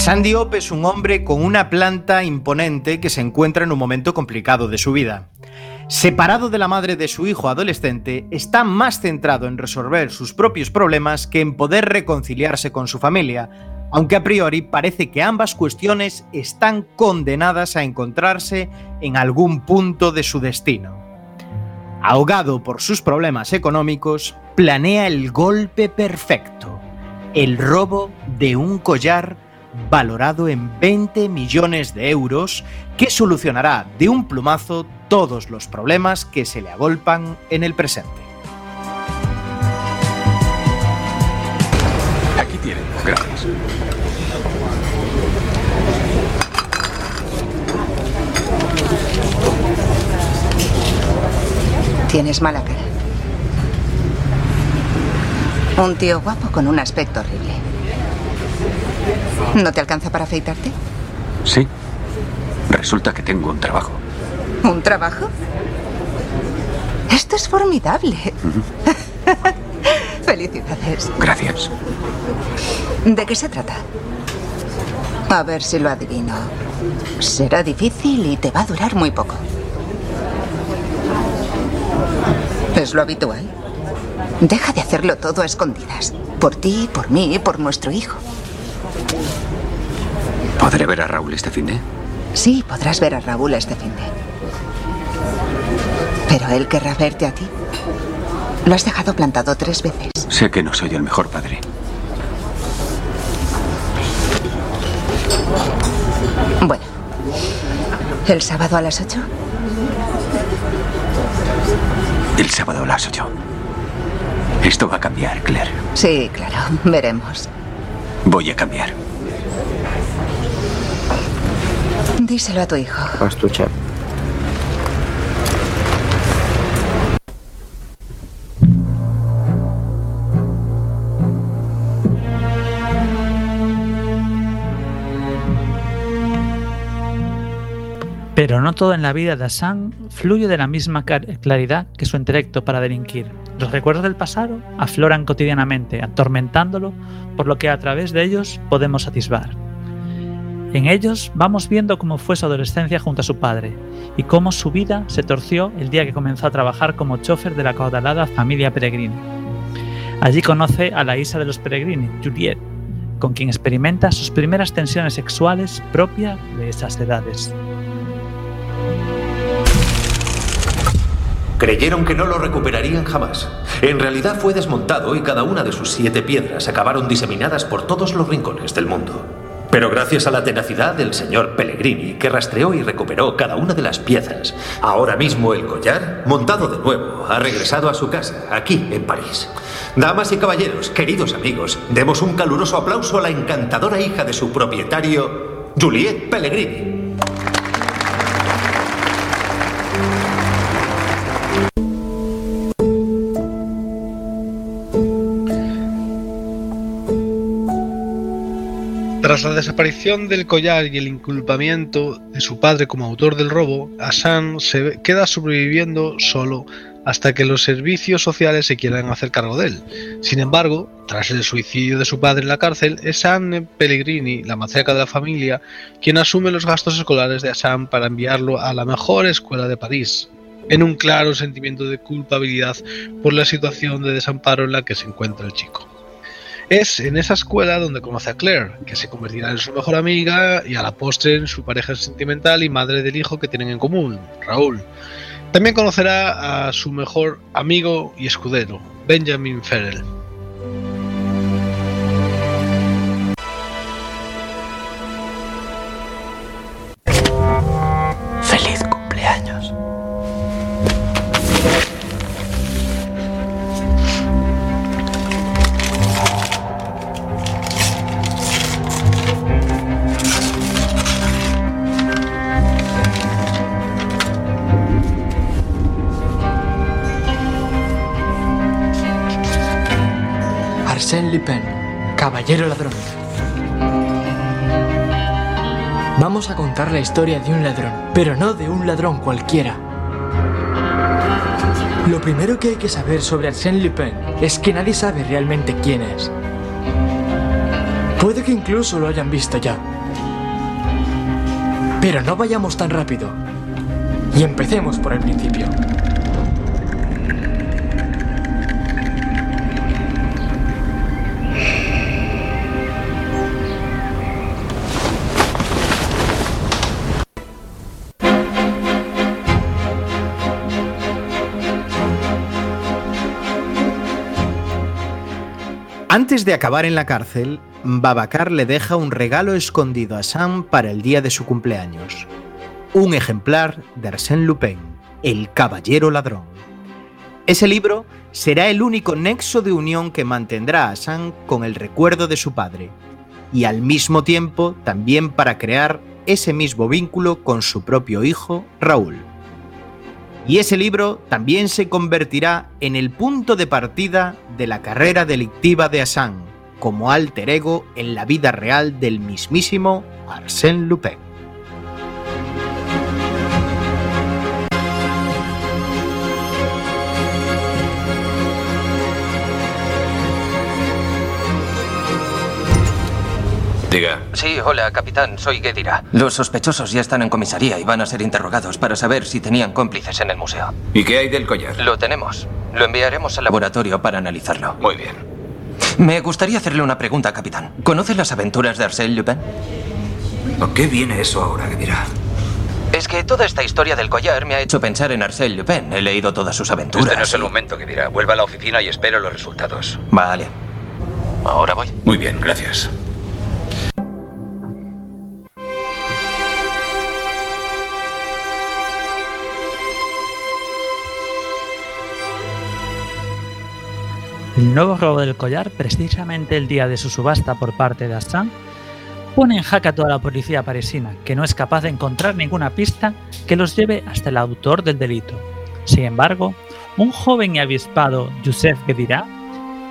Hassan Diop es un hombre con una planta imponente que se encuentra en un momento complicado de su vida. Separado de la madre de su hijo adolescente, está más centrado en resolver sus propios problemas que en poder reconciliarse con su familia, aunque a priori parece que ambas cuestiones están condenadas a encontrarse en algún punto de su destino. Ahogado por sus problemas económicos, planea el golpe perfecto, el robo de un collar valorado en 20 millones de euros que solucionará de un plumazo todos los problemas que se le agolpan en el presente. Aquí tienen. Gracias. Tienes mala cara. Un tío guapo con un aspecto horrible. *laughs* ¿No te alcanza para afeitarte? Sí. Resulta que tengo un trabajo. ¿Un trabajo? Esto es formidable. *laughs* Felicidades. Gracias. ¿De qué se trata? A ver si lo adivino. Será difícil y te va a durar muy poco. ¿Es lo habitual? Deja de hacerlo todo a escondidas. Por ti, por mí y por nuestro hijo. ¿Podré ver a Raúl este fin de? Sí, podrás ver a Raúl este fin de. Pero él querrá verte a ti. Lo has dejado plantado tres veces. Sé que no soy el mejor padre. Bueno. ¿El sábado a las ocho? El sábado a las 8. Esto va a cambiar, Claire. Sí, claro. Veremos. Voy a cambiar. Díselo a tu hijo. Pero no todo en la vida de Hassan fluye de la misma claridad que su intelecto para delinquir. Los recuerdos del pasado afloran cotidianamente, atormentándolo, por lo que a través de ellos podemos atisbar. En ellos vamos viendo cómo fue su adolescencia junto a su padre y cómo su vida se torció el día que comenzó a trabajar como chofer de la caudalada familia Peregrini. Allí conoce a la hija de los Peregrini, Juliette, con quien experimenta sus primeras tensiones sexuales propias de esas edades. Creyeron que no lo recuperarían jamás. En realidad fue desmontado y cada una de sus siete piedras acabaron diseminadas por todos los rincones del mundo. Pero gracias a la tenacidad del señor Pellegrini, que rastreó y recuperó cada una de las piezas, ahora mismo el collar, montado de nuevo, ha regresado a su casa, aquí en París. Damas y caballeros, queridos amigos, demos un caluroso aplauso a la encantadora hija de su propietario, Juliette Pellegrini. Tras la desaparición del collar y el inculpamiento de su padre como autor del robo, Hassan se queda sobreviviendo solo hasta que los servicios sociales se quieran hacer cargo de él. Sin embargo, tras el suicidio de su padre en la cárcel, es Anne Pellegrini, la matriarca de la familia, quien asume los gastos escolares de Hassan para enviarlo a la mejor escuela de París, en un claro sentimiento de culpabilidad por la situación de desamparo en la que se encuentra el chico. Es en esa escuela donde conoce a Claire, que se convertirá en su mejor amiga y a la postre en su pareja sentimental y madre del hijo que tienen en común, Raúl. También conocerá a su mejor amigo y escudero, Benjamin Ferrell. Ladrón. Vamos a contar la historia de un ladrón, pero no de un ladrón cualquiera. Lo primero que hay que saber sobre Arsène Lupin es que nadie sabe realmente quién es. Puede que incluso lo hayan visto ya. Pero no vayamos tan rápido. Y empecemos por el principio. Antes de acabar en la cárcel, Babacar le deja un regalo escondido a Sam para el día de su cumpleaños. Un ejemplar de Arsène Lupin, El Caballero Ladrón. Ese libro será el único nexo de unión que mantendrá a Sam con el recuerdo de su padre, y al mismo tiempo también para crear ese mismo vínculo con su propio hijo, Raúl. Y ese libro también se convertirá en el punto de partida de la carrera delictiva de Hassan, como alter ego en la vida real del mismísimo Arsène Lupin. Diga. Sí, hola, capitán, soy Gedira. Los sospechosos ya están en comisaría y van a ser interrogados para saber si tenían cómplices en el museo. ¿Y qué hay del collar? Lo tenemos. Lo enviaremos al laboratorio para analizarlo. Muy bien. Me gustaría hacerle una pregunta, capitán. ¿Conoce las aventuras de Arsène Lupin? ¿A qué viene eso ahora, Gedira? Es que toda esta historia del collar me ha hecho pensar en Arsène Lupin. He leído todas sus aventuras. Este no es el momento que dirá. Vuelva a la oficina y espero los resultados. Vale. Ahora voy. Muy bien, gracias. El nuevo robo del collar, precisamente el día de su subasta por parte de Hassan, pone en jaque a toda la policía parisina, que no es capaz de encontrar ninguna pista que los lleve hasta el autor del delito. Sin embargo, un joven y avispado Joseph Guedira,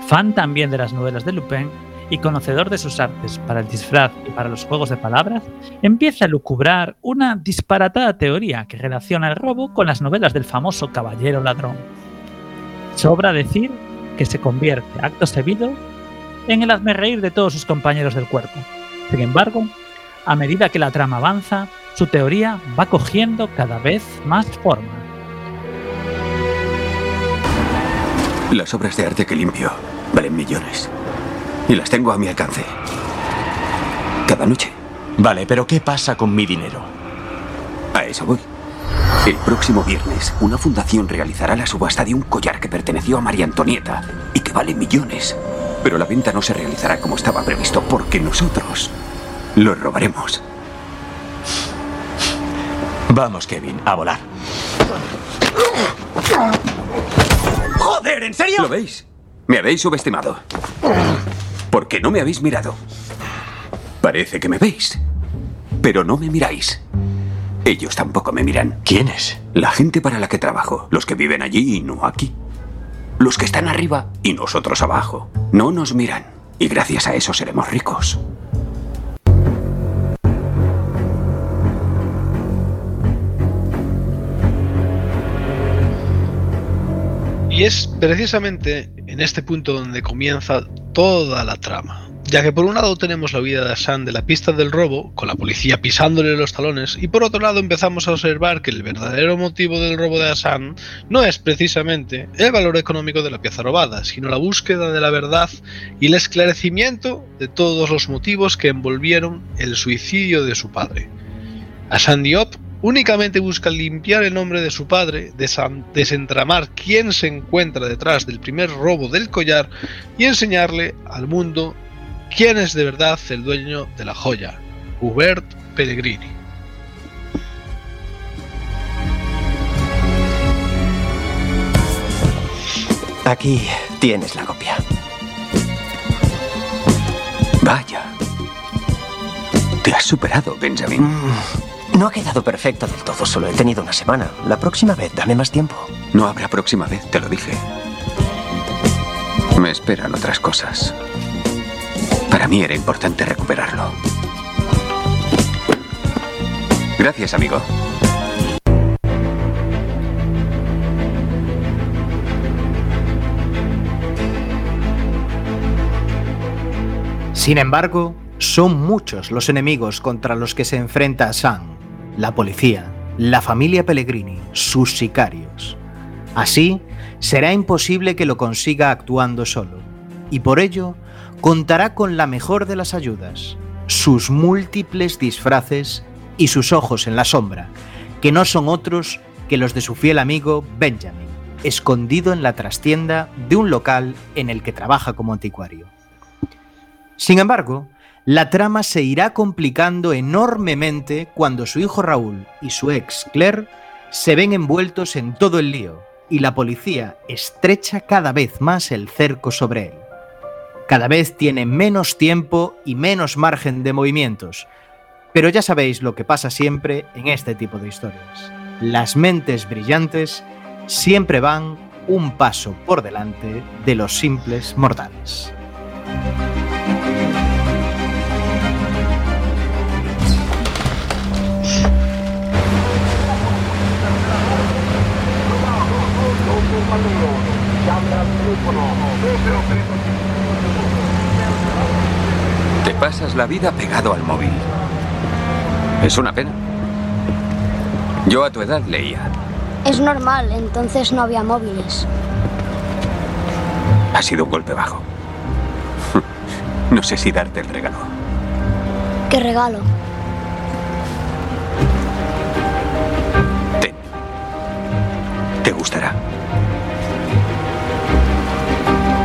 fan también de las novelas de Lupin, y conocedor de sus artes para el disfraz y para los juegos de palabras, empieza a lucubrar una disparatada teoría que relaciona el robo con las novelas del famoso caballero ladrón. Sobra decir que se convierte, acto seguido, en el hazmerreír de todos sus compañeros del cuerpo. Sin embargo, a medida que la trama avanza, su teoría va cogiendo cada vez más forma. Las obras de arte que limpio valen millones. Y las tengo a mi alcance. Cada noche. Vale, pero ¿qué pasa con mi dinero? A eso voy. El próximo viernes, una fundación realizará la subasta de un collar que perteneció a María Antonieta y que vale millones. Pero la venta no se realizará como estaba previsto porque nosotros lo robaremos. Vamos, Kevin, a volar. ¡Joder, en serio! ¿Lo veis? Me habéis subestimado. Porque no me habéis mirado. Parece que me veis, pero no me miráis. Ellos tampoco me miran. ¿Quiénes? La gente para la que trabajo, los que viven allí y no aquí. Los que están arriba y nosotros abajo. No nos miran. Y gracias a eso seremos ricos. Y es precisamente en este punto donde comienza toda la trama. Ya que por un lado tenemos la vida de Hassan de la pista del robo, con la policía pisándole los talones, y por otro lado empezamos a observar que el verdadero motivo del robo de Hassan no es precisamente el valor económico de la pieza robada, sino la búsqueda de la verdad y el esclarecimiento de todos los motivos que envolvieron el suicidio de su padre. Hassan Diop únicamente busca limpiar el nombre de su padre, desentramar quién se encuentra detrás del primer robo del collar y enseñarle al mundo quién es de verdad el dueño de la joya, Hubert Pellegrini. Aquí tienes la copia. Vaya. Te has superado, Benjamin. Mm, no ha quedado perfecto del todo, solo he tenido una semana. La próxima vez, dame más tiempo. No habrá próxima vez, te lo dije. Me esperan otras cosas. Para mí era importante recuperarlo. Gracias, amigo. Sin embargo, son muchos los enemigos contra los que se enfrenta Sam, la policía, la familia Pellegrini, sus sicarios. Así, será imposible que lo consiga actuando solo, y por ello contará con la mejor de las ayudas, sus múltiples disfraces y sus ojos en la sombra, que no son otros que los de su fiel amigo Benjamin, escondido en la trastienda de un local en el que trabaja como anticuario. Sin embargo, la trama se irá complicando enormemente cuando su hijo Raúl y su ex Claire se ven envueltos en todo el lío y la policía estrecha cada vez más el cerco sobre él. Cada vez tiene menos tiempo y menos margen de movimientos. Pero ya sabéis lo que pasa siempre en este tipo de historias. Las mentes brillantes siempre van un paso por delante de los simples mortales. Te pasas la vida pegado al móvil. Es una pena. Yo a tu edad leía. Es normal, entonces no había móviles. Ha sido un golpe bajo. *laughs* No sé si darte el regalo. ¿Qué regalo? Te gustará.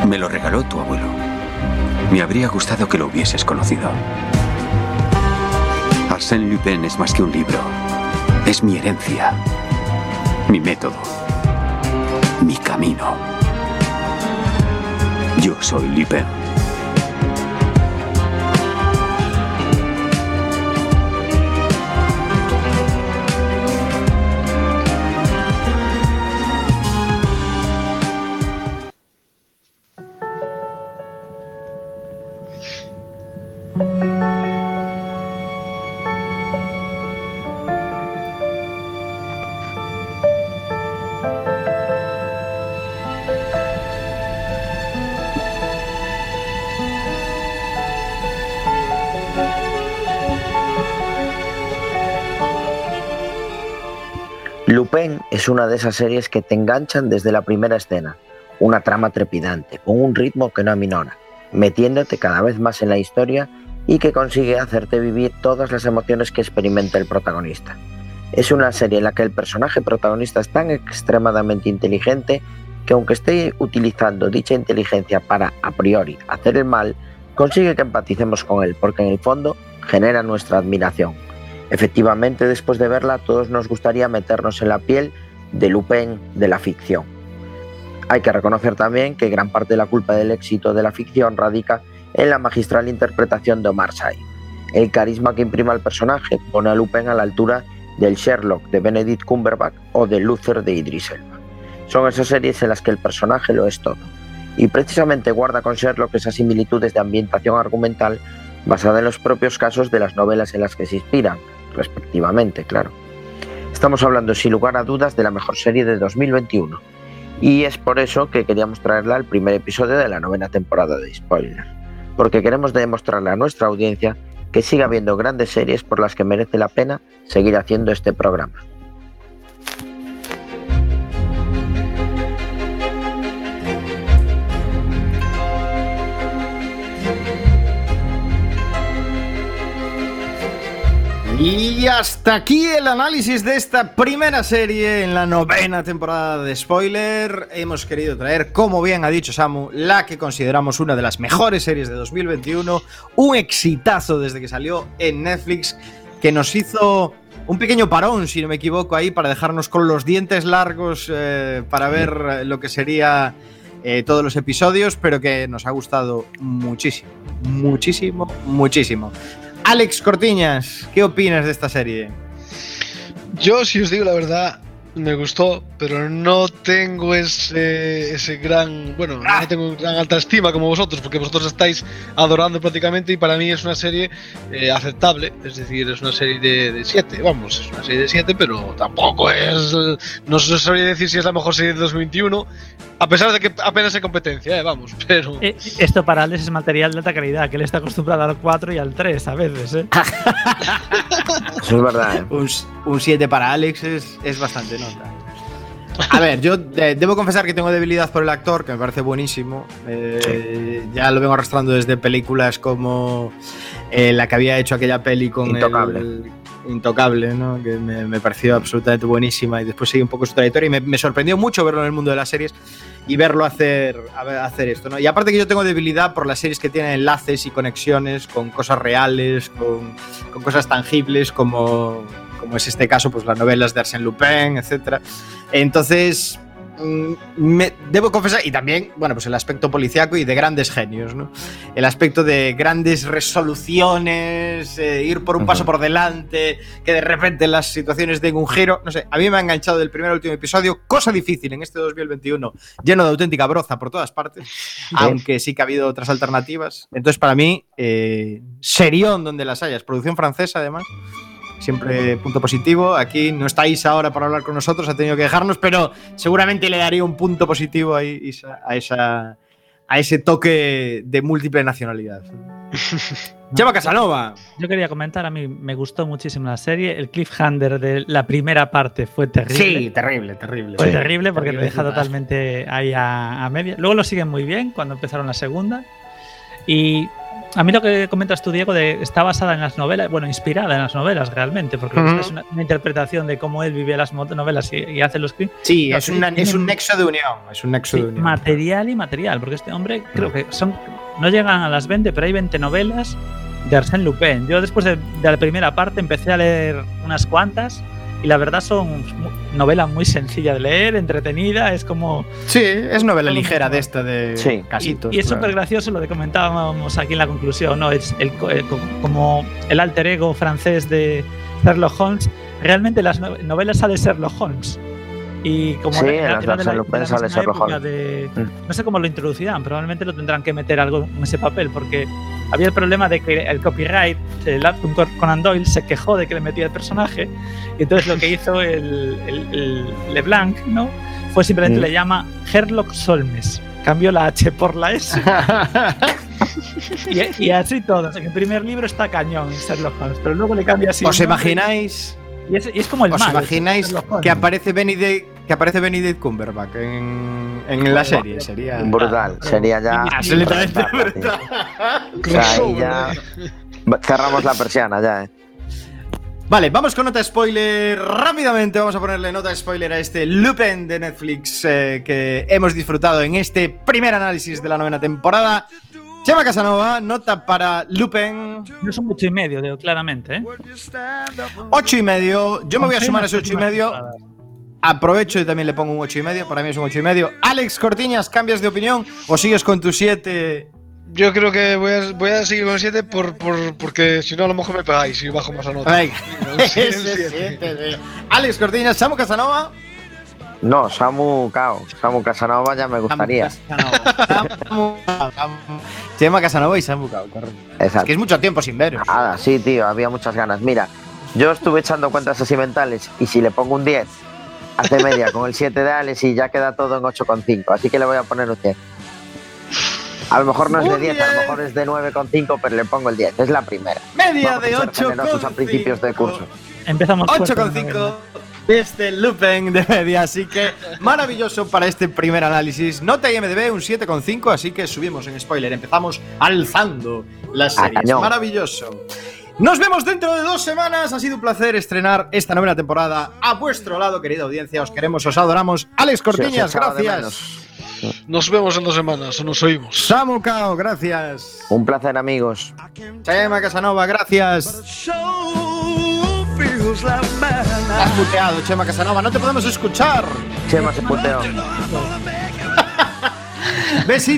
Me lo regaló tu abuelo. Me habría gustado que lo hubieses conocido. Arsène Lupin es más que un libro. Es mi herencia. Mi método. Mi camino. Yo soy Lupin. Lupin es una de esas series que te enganchan desde la primera escena, una trama trepidante, con un ritmo que no aminora, metiéndote cada vez más en la historia y que consigue hacerte vivir todas las emociones que experimenta el protagonista. Es una serie en la que el personaje protagonista es tan extremadamente inteligente que aunque esté utilizando dicha inteligencia para, a priori, hacer el mal, consigue que empaticemos con él, porque en el fondo genera nuestra admiración. Efectivamente, después de verla, todos nos gustaría meternos en la piel de Lupin de la ficción. Hay que reconocer también que gran parte de la culpa del éxito de la ficción radica en la magistral interpretación de Omar Sy. El carisma que imprima el personaje pone a Lupin a la altura del Sherlock de Benedict Cumberbatch o de Luther de Idris Elba. Son esas series en las que el personaje lo es todo. Y precisamente guarda con Sherlock esas similitudes de ambientación argumental basada en los propios casos de las novelas en las que se inspiran, respectivamente, claro. Estamos hablando sin lugar a dudas de la mejor serie de 2021 y es por eso que queríamos traerla al primer episodio de la novena temporada de Spoiler, porque queremos demostrarle a nuestra audiencia que siga habiendo grandes series por las que merece la pena seguir haciendo este programa. Y hasta aquí el análisis de esta primera serie en la novena temporada de Spoiler. Hemos querido traer, como bien ha dicho Samu, la que consideramos una de las mejores series de 2021, un exitazo desde que salió en Netflix, que nos hizo un pequeño parón, si no me equivoco, ahí para dejarnos con los dientes largos eh, para ver lo que sería eh, todos los episodios, pero que nos ha gustado muchísimo, muchísimo, muchísimo. Alex Cortiñas, ¿qué opinas de esta serie? Yo, si os digo la verdad, me gustó, pero no tengo ese, ese gran, bueno, no tengo gran alta estima como vosotros, porque vosotros estáis adorando prácticamente y para mí es una serie eh, aceptable, es decir, es una serie de 7, vamos, es una serie de 7, pero tampoco es, no se sabría decir si es la mejor serie de 2021, a pesar de que apenas hay competencia, eh, vamos, *laughs* pero... Eh, esto para Alex es material de alta calidad, que él está acostumbrado al 4 y al 3 a veces, ¿eh? *laughs* Eso es verdad, ¿eh? Un, un 7 para Alex es, es bastante nota. A ver, yo debo confesar que tengo debilidad por el actor, que me parece buenísimo. Eh, Ya lo vengo arrastrando desde películas como eh, la que había hecho aquella peli con Intocable. el- Intocable, que me, pareció absolutamente buenísima y después seguí un poco su trayectoria y me, sorprendió mucho verlo en el mundo de las series y verlo hacer, hacer esto. ¿no? Y aparte que yo tengo debilidad por las series que tienen enlaces y conexiones con cosas reales, con, cosas tangibles como, es este caso, pues las novelas de Arsène Lupin, etc. Entonces, me, debo confesar, y también, bueno, pues el aspecto policiaco y de grandes genios, ¿no? El aspecto de grandes resoluciones, eh, ir por un paso por delante, que de repente las situaciones den un giro, no sé, a mí me ha enganchado del primer al último episodio, cosa difícil en este 2021, lleno de auténtica broza por todas partes, aunque sí que ha habido otras alternativas. Entonces, para mí, eh, serión donde las hayas, producción francesa además. Siempre punto positivo. Aquí no estáis ahora para hablar con nosotros, ha tenido que dejarnos, pero seguramente le daría un punto positivo ahí, Isa, a, esa, a ese toque de múltiple nacionalidad. *laughs* Chema Casanova. Yo quería comentar, a mí me gustó muchísimo la serie. El cliffhanger de la primera parte fue terrible. Sí, terrible, terrible. Fue Sí, terrible porque terrible, te deja totalmente ahí a, a media. Luego lo siguen muy bien cuando empezaron la segunda. Y a mí lo que comentas tú, Diego, de está basada en las novelas, bueno, inspirada en las novelas realmente, porque es una, una interpretación de cómo él vive las novelas y, y hace los crímenes. Sí, es, una- es un nexo de unión. Es un nexo Sí, de unión. material y material, porque este hombre creo que son no llegan a las 20, pero hay 20 novelas de Arsène Lupin. Yo después de, de la primera parte empecé a leer unas cuantas y la verdad son novelas muy sencillas de leer, entretenida, es como... Sí, es novela ligera de esta de Sí. casitos. Y es claro. súper gracioso lo que comentábamos aquí en la conclusión, ¿no? Es el, co- como el alter ego francés de Sherlock Holmes. Realmente las no- novelas sale Sherlock Holmes. Y como Sí, era- era de de la- de la época de- Mm. no sé cómo lo introducirán, probablemente lo tendrán que meter algo en ese papel, porque había el problema de que el copyright, el Arthur Conan Doyle, se quejó de que le metía el personaje. Y entonces lo que *laughs* hizo el, el- el LeBlanc, ¿no? Fue simplemente Mm. le llama Sherlock Solmes. Cambió la H por la S. *laughs* y, y así todo. O sea, que el primer libro está cañón, Sherlock Holmes, pero luego le cambia así. ¿Os imagináis? Y es, y es como el ¿Os malo, imagináis que aparece Benedict, que aparece Benedict Cumberbatch en, en la serie? Sería Brutal, sería ya. *laughs* absolutamente brutal. O sea, ahí ya. Cerramos la persiana ya, eh. Vale, vamos con nota spoiler rápidamente. Vamos a ponerle nota spoiler a este Lupin de Netflix eh, que hemos disfrutado en este primer análisis de la novena temporada. Chema Casanova, nota para Lupin. No es un ocho y medio, digo, claramente, ¿eh? Ocho y medio. Yo me voy a sumar a ese ocho y medio. Aprovecho y también le pongo un ocho y medio. Para mí es un ocho y medio. Alex Cortiñas, ¿cambias de opinión o sigues con tu siete? Yo creo que voy a, voy a seguir con 7 por, por, porque si no a lo mejor me pegáis y bajo más a nota. Venga. *laughs* Ese siete. *laughs* siete. Alex Cortiñas, Samu Casanova. No, Samu Cao. Samu Casanova ya me gustaría. Samu, Samu. Chema Casanova y Samu Cao, correcto. Exacto. Es que es mucho tiempo sin veros. Nada, sí, tío, había muchas ganas. Mira, yo estuve echando cuentas así mentales y si le pongo un 10, hace media con el 7 de Alex y ya queda todo en 8,5. Así que le voy a poner un 10. A lo mejor no es de Un 10, a lo 10. mejor es de 9,5, pero le pongo el 10. Es la primera. Media Vamos de a ser 8 generosos a principios de curso. Empezamos fuerte, 8,5 ¿no? de este Lupin de media, así que maravilloso para este primer análisis. Nota IMDB un 7,5, así que subimos en spoiler. Empezamos alzando las series. Maravilloso. Nos vemos dentro de dos semanas. Ha sido un placer estrenar esta novena temporada a vuestro lado, querida audiencia. Os queremos, os adoramos. Alex Cortiñas, gracias. Nos vemos en dos semanas, o nos oímos. Samu Cao, gracias. Un placer, amigos. Chema Casanova, gracias. Has muteado, Chema Casanova. No te podemos escuchar. Chema se puteó. *laughs* Besitos.